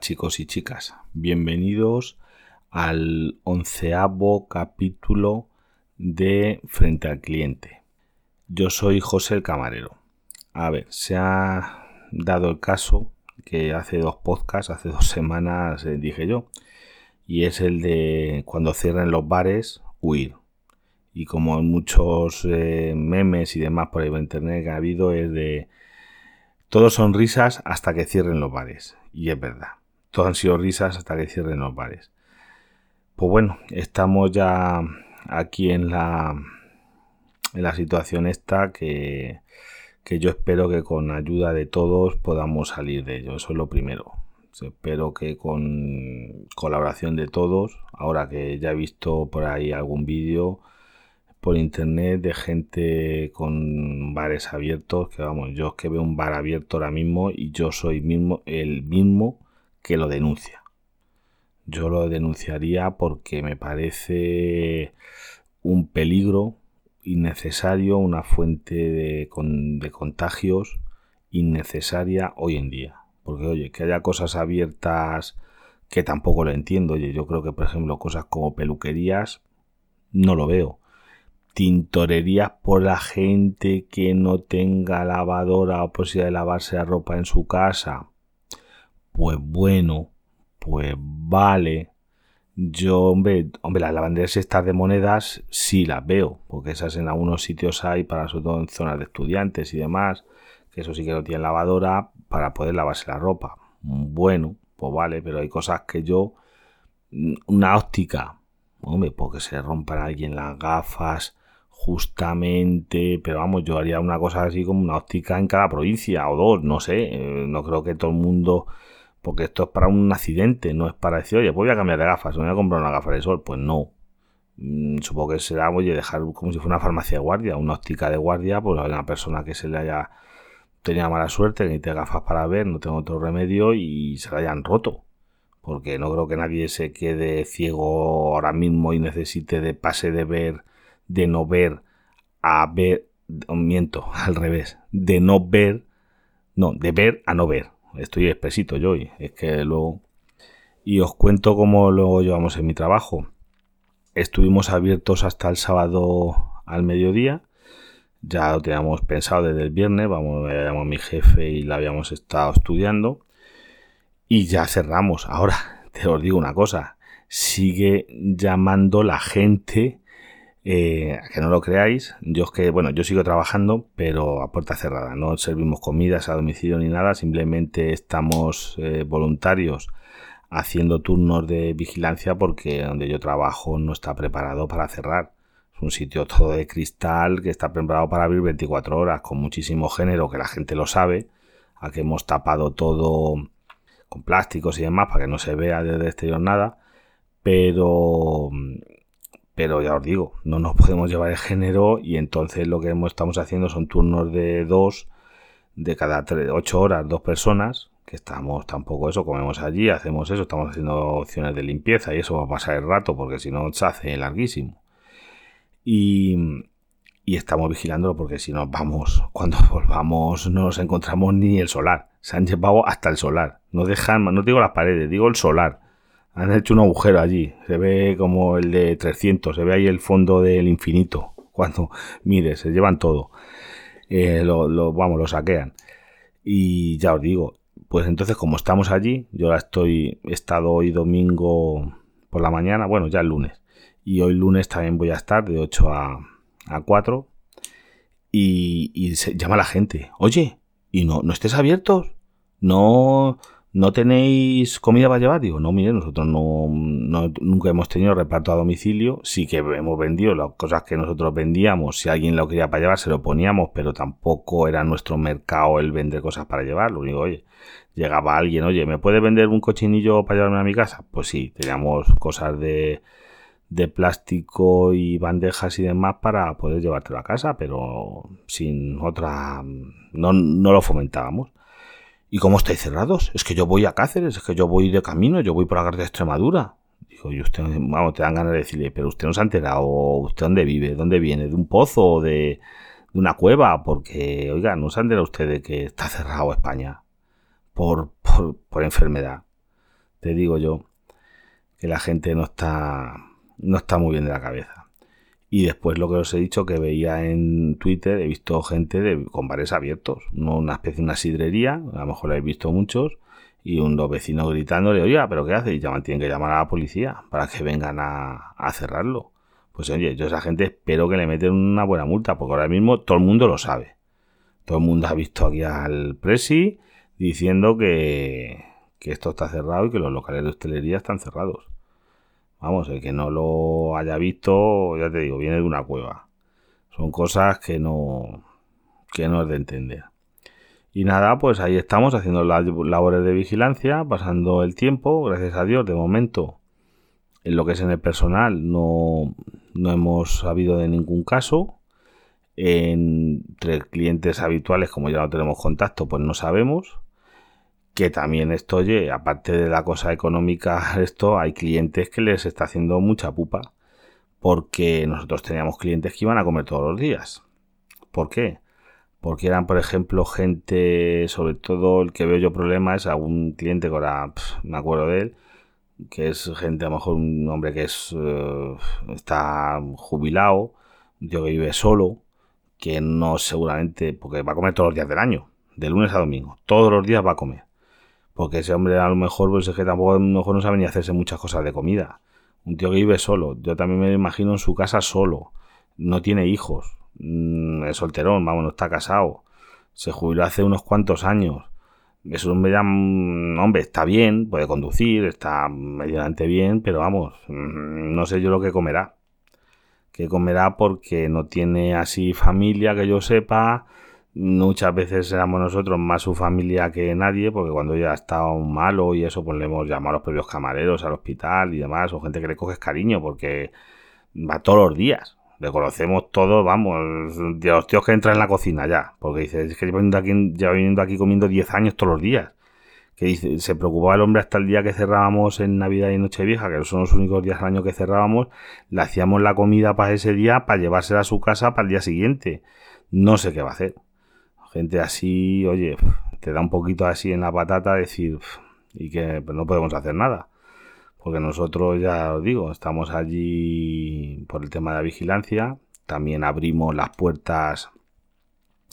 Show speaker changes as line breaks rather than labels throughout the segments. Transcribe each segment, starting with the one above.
Chicos y chicas, bienvenidos al onceavo capítulo de Frente al Cliente. Yo soy José el Camarero. A ver, se ha dado el caso que hace dos podcasts, hace dos semanas eh, dije yo, y es el de cuando cierren los bares, huir. Y como en muchos eh, memes y demás por ahí en internet que ha habido, es de todos son risas hasta que cierren los bares. Y es verdad. Todos han sido risas hasta que cierren los bares. Pues bueno, estamos ya aquí en la, en la situación esta que, que yo espero que con ayuda de todos podamos salir de ello. Eso es lo primero. Espero que con colaboración de todos, ahora que ya he visto por ahí algún vídeo, por internet de gente con bares abiertos, que vamos, yo es que veo un bar abierto ahora mismo y yo soy mismo, el mismo que lo denuncia. Yo lo denunciaría porque me parece un peligro innecesario, una fuente de, de contagios innecesaria hoy en día. Porque oye, que haya cosas abiertas que tampoco lo entiendo. Oye, yo creo que por ejemplo cosas como peluquerías no lo veo tintorerías por la gente que no tenga lavadora o posibilidad de lavarse la ropa en su casa. Pues bueno, pues vale. Yo, hombre, hombre, las lavanderías estas de monedas sí las veo, porque esas en algunos sitios hay, para sobre todo en zonas de estudiantes y demás, que eso sí que no tienen lavadora para poder lavarse la ropa. Bueno, pues vale, pero hay cosas que yo, una óptica, hombre, porque se rompan alguien las gafas, justamente, pero vamos, yo haría una cosa así como una óptica en cada provincia o dos, no sé, eh, no creo que todo el mundo, porque esto es para un accidente, no es para decir, oye, pues voy a cambiar de gafas, voy a comprar una gafa de sol, pues no. Mm, supongo que será, oye, dejar como si fuera una farmacia de guardia, una óptica de guardia, pues a una persona que se le haya tenido mala suerte, que te gafas para ver, no tengo otro remedio y se la hayan roto. Porque no creo que nadie se quede ciego ahora mismo y necesite de pase de ver de no ver a ver, miento, al revés, de no ver, no, de ver a no ver. Estoy expresito yo y es que luego... Y os cuento cómo lo llevamos en mi trabajo. Estuvimos abiertos hasta el sábado al mediodía. Ya lo teníamos pensado desde el viernes. Vamos, a mi jefe y la habíamos estado estudiando. Y ya cerramos. Ahora, te os digo una cosa. Sigue llamando la gente eh, que no lo creáis, yo es que, bueno, yo sigo trabajando, pero a puerta cerrada. No servimos comidas a domicilio ni nada, simplemente estamos eh, voluntarios haciendo turnos de vigilancia porque donde yo trabajo no está preparado para cerrar. Es un sitio todo de cristal que está preparado para abrir 24 horas, con muchísimo género, que la gente lo sabe, a que hemos tapado todo con plásticos y demás para que no se vea desde el exterior nada, pero pero ya os digo, no nos podemos llevar el género y entonces lo que estamos haciendo son turnos de dos, de cada ocho horas, dos personas, que estamos tampoco eso, comemos allí, hacemos eso, estamos haciendo opciones de limpieza y eso va a pasar el rato porque si no se hace larguísimo. Y, y estamos vigilándolo porque si nos vamos, cuando volvamos no nos encontramos ni el solar. Se han llevado hasta el solar. No dejan, no digo las paredes, digo el solar han hecho un agujero allí. Se ve como el de 300. Se ve ahí el fondo del infinito. Cuando, mire, se llevan todo. Eh, lo, vamos, lo saquean. Y ya os digo, pues entonces como estamos allí, yo ahora estoy, he estado hoy domingo por la mañana, bueno, ya el lunes. Y hoy lunes también voy a estar de 8 a, a 4. Y, y se llama la gente, oye, ¿y no, no estés abiertos? No, ¿no tenéis comida para llevar? Digo, no, mire, nosotros no, nunca hemos tenido reparto a domicilio, sí que hemos vendido las cosas que nosotros vendíamos, si alguien lo quería para llevar se lo poníamos, pero tampoco era nuestro mercado el vender cosas para llevar, lo único, oye, llegaba alguien, oye, ¿me puede vender un cochinillo para llevarme a mi casa? Pues sí, teníamos cosas de, de plástico y bandejas y demás para poder llevártelo a casa, pero sin otra, no, no lo fomentábamos. ¿Y cómo estáis cerrados? Es que yo voy a Cáceres, es que yo voy de camino, yo voy por la carretera de Extremadura. Digo, y usted, vamos, te dan ganas de decirle, pero usted no se ha enterado, ¿usted dónde vive? ¿Dónde viene? ¿De un pozo o de, una cueva? Porque, oiga, no se ha enterado usted de que está cerrado España por, por, por enfermedad. te digo yo que la gente no está, no está muy bien de la cabeza. Y después lo que os he dicho que veía en Twitter, he visto gente de, con bares abiertos, una especie de una sidrería, a lo mejor lo habéis visto muchos, y un dos vecinos gritándole, oye, pero ¿qué hace? Y llaman, tienen que llamar a la policía para que vengan a, a cerrarlo. Pues oye, yo a esa gente espero que le meten una buena multa, porque ahora mismo todo el mundo lo sabe. Todo el mundo ha visto aquí al Presi diciendo que, que esto está cerrado y que los locales de hostelería están cerrados. Vamos, el que no lo haya visto, ya te digo, viene de una cueva. Son cosas que no, que no es de entender. Y nada, pues ahí estamos haciendo las labores de vigilancia, pasando el tiempo, gracias a Dios, de momento, en lo que es en el personal, no, no hemos sabido de ningún caso. Entre clientes habituales, como ya no tenemos contacto, pues no sabemos que también esto, oye, aparte de la cosa económica, esto hay clientes que les está haciendo mucha pupa. Porque nosotros teníamos clientes que iban a comer todos los días. ¿Por qué? Porque eran, por ejemplo, gente, sobre todo el que veo yo problemas, algún cliente que ahora me acuerdo de él, que es gente, a lo mejor un hombre que es eh, está jubilado, tío que vive solo, que no seguramente, porque va a comer todos los días del año, de lunes a domingo, todos los días va a comer porque ese hombre a lo mejor, pues es que tampoco a lo mejor no sabe ni hacerse muchas cosas de comida. Un tío que vive solo. Yo también me imagino en su casa solo. No tiene hijos. Mm, es solterón, vamos, no está casado. Se jubiló hace unos cuantos años. Es un hombre, mm, hombre, está bien, puede conducir, está medianamente bien, pero vamos, mm, no sé yo lo que comerá. Que comerá porque no tiene así familia que yo sepa Muchas veces éramos nosotros más su familia que nadie, porque cuando ya estado malo y eso, pues le hemos llamado a los propios camareros al hospital y demás, o gente que le coges cariño, porque va todos los días. Le conocemos todos, vamos, de los tíos que entran en la cocina ya, porque dice, es que llevo viniendo aquí, viniendo aquí comiendo 10 años todos los días. Que dice, se preocupaba el hombre hasta el día que cerrábamos en Navidad y Nochevieja, que son los únicos días al año que cerrábamos, le hacíamos la comida para ese día, para llevársela a su casa para el día siguiente. No sé qué va a hacer gente así, oye, te da un poquito así en la patata decir, y que no podemos hacer nada. Porque nosotros, ya os digo, estamos allí por el tema de la vigilancia. También abrimos las puertas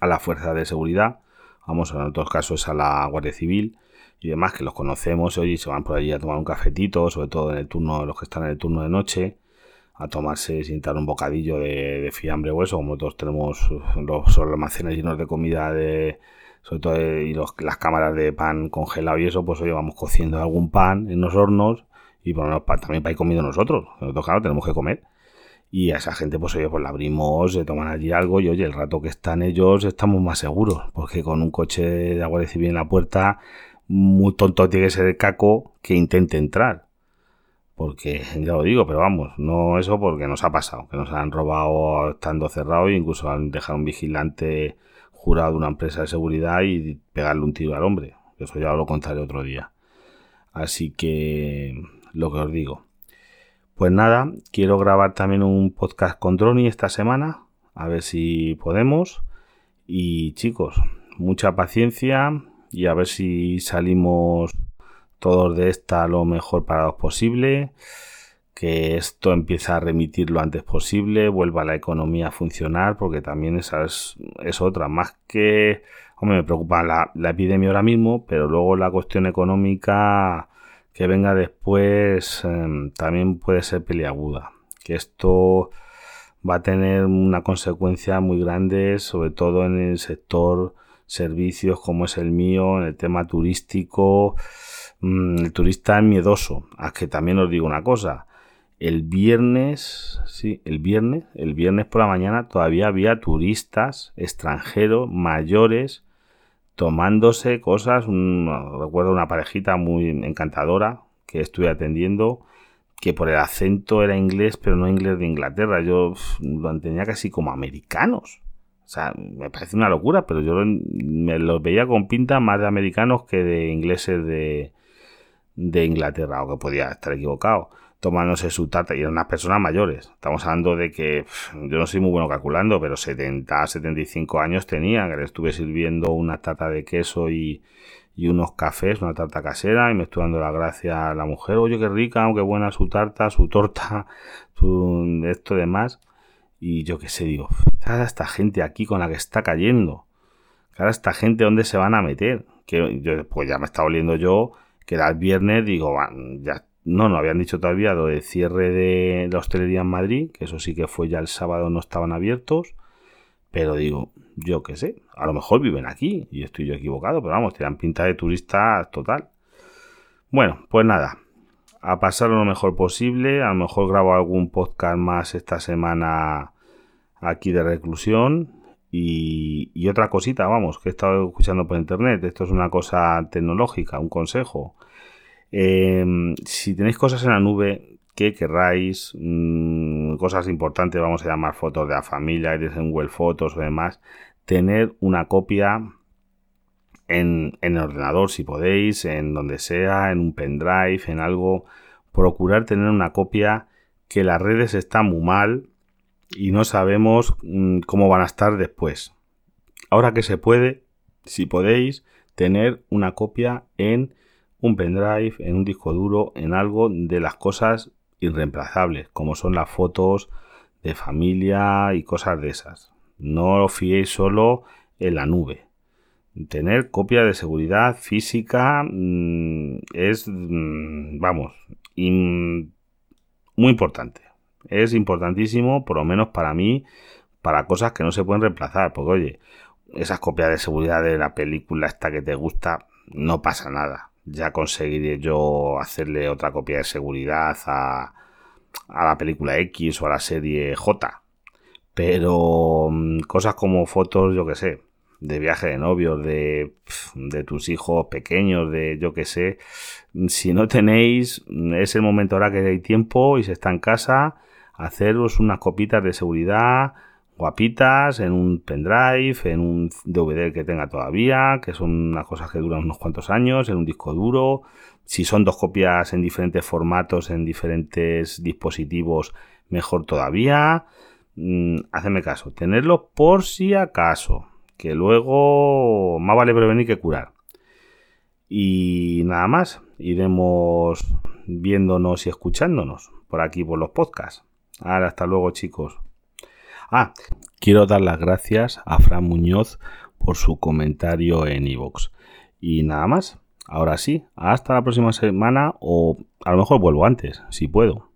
a la fuerza de seguridad. Vamos, en otros casos a la Guardia Civil y demás, que los conocemos, oye, se van por allí a tomar un cafetito, sobre todo en el turno, los que están en el turno de noche a tomarse sin dar un bocadillo de, fiambre o eso, como todos tenemos los, almacenes llenos de comida de sobre todo y las cámaras de pan congelado y eso, pues hoy vamos cociendo algún pan en los hornos y lo también para ir comiendo nosotros. Nosotros, claro, tenemos que comer. Y a esa gente, pues oye, pues la abrimos, se toman allí algo y oye, el rato que están ellos estamos más seguros, porque con un coche de agua civil en la puerta, muy tonto tiene que ser el caco que intente entrar porque ya lo digo, pero vamos, no eso porque nos ha pasado, que nos han robado estando cerrado e incluso han dejado un vigilante jurado de una empresa de seguridad y pegarle un tiro al hombre. Eso ya lo contaré otro día. Así que lo que os digo. Pues nada, quiero grabar también un podcast con Droni esta semana, a ver si podemos. Y chicos, mucha paciencia y a ver si salimos todos de esta lo mejor parados posible, que esto empiece a remitir lo antes posible, vuelva la economía a funcionar, porque también esa es, otra, más que, me preocupa la, epidemia ahora mismo, pero luego la cuestión económica que venga después em, también puede ser peliaguda, que esto va a tener una consecuencia muy grande, sobre todo en el sector servicios como es el mío, en el tema turístico, Mm, el turista es miedoso. A que también os digo una cosa. El viernes, sí, el viernes, el viernes por la mañana todavía había turistas extranjeros mayores tomándose cosas. recuerdo una parejita muy encantadora que estuve atendiendo que por el acento era inglés, pero no inglés de Inglaterra. Yo lo tenía casi como americanos. O sea, me parece una locura, pero yo me los veía con pinta más de americanos que de ingleses de, de Inglaterra, o que podía estar equivocado. tomándose su tarta y eran unas personas mayores. Estamos hablando de que yo no soy muy bueno calculando, pero 70, 75 años tenía, que le estuve sirviendo una tarta de queso y, y unos cafés, una tarta casera, y me estuve dando la gracia a la mujer, oye, qué rica, qué buena su tarta, su torta, su, esto demás. Y yo qué sé, digo, esta gente aquí con la que está cayendo, cada esta gente, ¿dónde se van a meter? Que yo, pues ya me está oliendo yo, que era el viernes, digo, ya, no, no habían dicho todavía lo de cierre de la hostelería en Madrid, que eso sí que fue ya el sábado, no estaban abiertos pero digo, yo qué sé, a lo mejor viven aquí y estoy yo equivocado, pero vamos, tienen pinta de turista total. Bueno, pues nada, a pasar lo mejor posible. A lo mejor grabo algún podcast más esta semana aquí de reclusión. Y, otra cosita, vamos, que he estado escuchando por internet. Esto es una cosa tecnológica, un consejo. Em, si tenéis cosas en la nube, que querráis, mm, cosas importantes, vamos a llamar fotos de la familia, en Google Fotos o demás, tener una copia en, en, el ordenador si podéis, en donde sea, en un pendrive, en algo, procurar tener una copia que las redes están muy mal y no sabemos mm, cómo van a estar después. Ahora que se puede, si podéis, tener una copia en un pendrive, en un disco duro, en algo de las cosas irreemplazables, como son las fotos de familia y cosas de esas. No os fiéis solo en la nube. Tener copia de seguridad física mm, es, mm, vamos, muy importante. Es importantísimo, por lo menos para mí, para cosas que no se pueden reemplazar. Porque, oye, esas copias de seguridad de la película esta que te gusta, no pasa nada ya conseguiré yo hacerle otra copia de seguridad a, a la película X o a la serie J. Pero mm, cosas como fotos, yo que sé, de viaje de novios, de, de, tus hijos pequeños, de yo que sé. Si no tenéis, es el momento ahora que hay tiempo y se está en casa, haceros unas copitas de seguridad guapitas en un pendrive, en un DVD que tenga todavía, que son unas cosas que duran unos cuantos años, en un disco duro. Si son dos copias en diferentes formatos, en diferentes dispositivos, mejor todavía. Mm, hacedme caso, tenerlo por si acaso, que luego más vale prevenir que curar. Y nada más, iremos viéndonos y escuchándonos por aquí por los podcasts. Ahora, hasta luego chicos. Ah, quiero dar las gracias a Fran Muñoz por su comentario en iVoox. Y nada más. Ahora sí, hasta la próxima semana o a lo mejor vuelvo antes, si puedo.